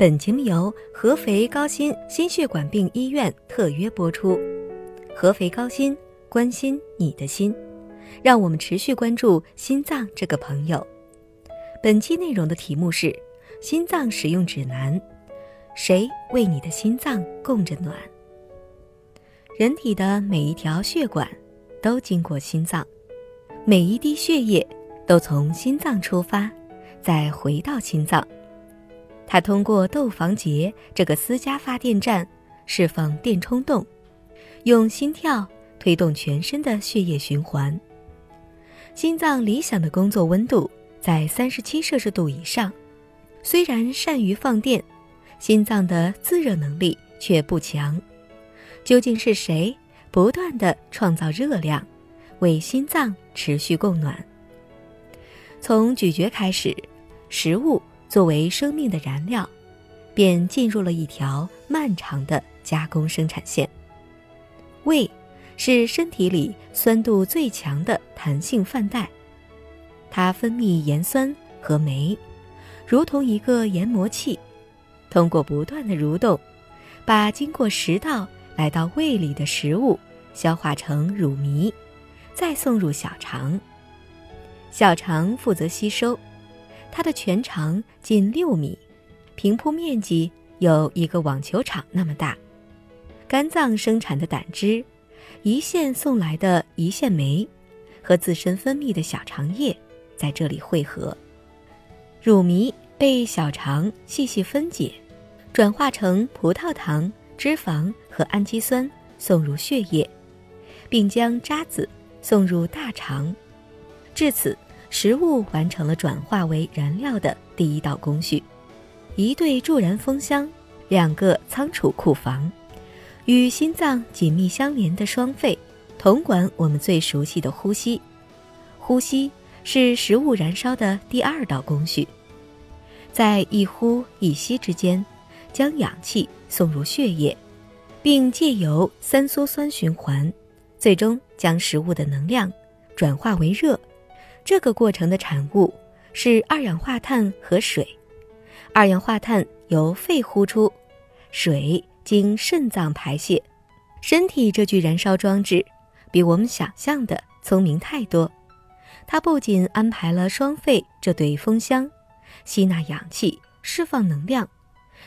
本节目由合肥高新心血管病医院特约播出。合肥高新关心你的心，让我们持续关注心脏这个朋友。本期内容的题目是：心脏使用指南，谁为你的心脏供着暖？人体的每一条血管都经过心脏，每一滴血液都从心脏出发，再回到心脏。它通过窦房结这个私家发电站释放电冲动，用心跳推动全身的血液循环。心脏理想的工作温度在三十七摄氏度以上，虽然善于放电，心脏的自热能力却不强。究竟是谁不断的创造热量，为心脏持续供暖？从咀嚼开始，食物作为生命的燃料，便进入了一条漫长的加工生产线。胃是身体里酸度最强的弹性饭袋，它分泌盐酸和酶，如同一个研磨器，通过不断的蠕动，把经过食道。来到胃里的食物消化成乳糜，再送入小肠。小肠负责吸收，它的全长近六米，平铺面积有一个网球场那么大。肝脏生产的胆汁，胰腺送来的胰腺酶，和自身分泌的小肠液在这里汇合。乳糜被小肠细细分解，转化成葡萄糖。脂肪和氨基酸送入血液，并将渣子送入大肠。至此，食物完成了转化为燃料的第一道工序。一对助燃风箱，两个仓储库房，与心脏紧密相连的双肺，统管我们最熟悉的呼吸。呼吸是食物燃烧的第二道工序，在一呼一吸之间。将氧气送入血液，并借由三羧酸循环，最终将食物的能量转化为热。这个过程的产物是二氧化碳和水。二氧化碳由肺呼出，水经肾脏排泄。身体这具燃烧装置比我们想象的聪明太多。它不仅安排了双肺这对风箱，吸纳氧气，释放能量。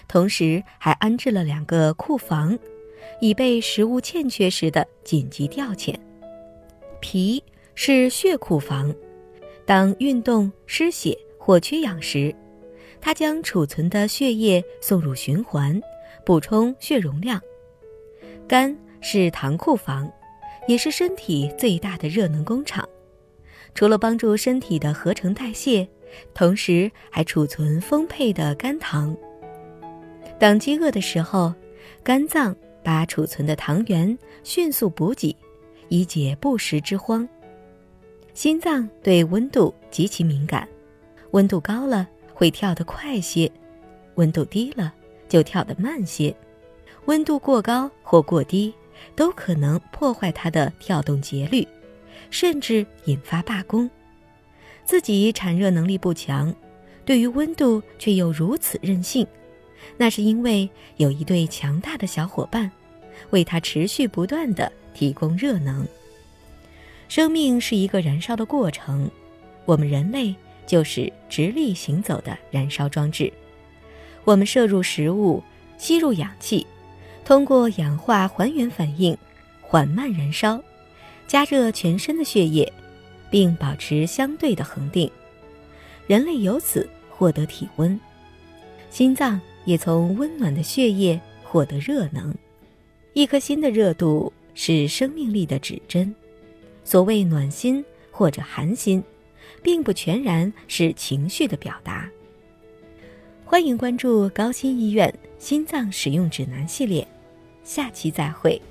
同时还安置了两个库房，以备食物欠缺时的紧急调遣。脾是血库房，当运动失血或缺氧时，它将储存的血液送入循环，补充血容量。肝是糖库房，也是身体最大的热能工厂，除了帮助身体的合成代谢，同时还储存丰沛的肝糖。当饥饿的时候，肝脏把储存的糖原迅速补给，以解不食之荒。心脏对温度极其敏感，温度高了会跳得快些，温度低了就跳得慢些。温度过高或过低，都可能破坏它的跳动节律，甚至引发罢工。自己产热能力不强，对于温度却又如此任性。那是因为有一对强大的小伙伴，为他持续不断的提供热能。生命是一个燃烧的过程，我们人类就是直立行走的燃烧装置。我们摄入食物，吸入氧气，通过氧化还原反应，缓慢燃烧，加热全身的血液，并保持相对的恒定。人类由此获得体温，心脏。也从温暖的血液获得热能。一颗心的热度是生命力的指针。所谓暖心或者寒心，并不全然是情绪的表达。欢迎关注高新医院心脏使用指南系列，下期再会。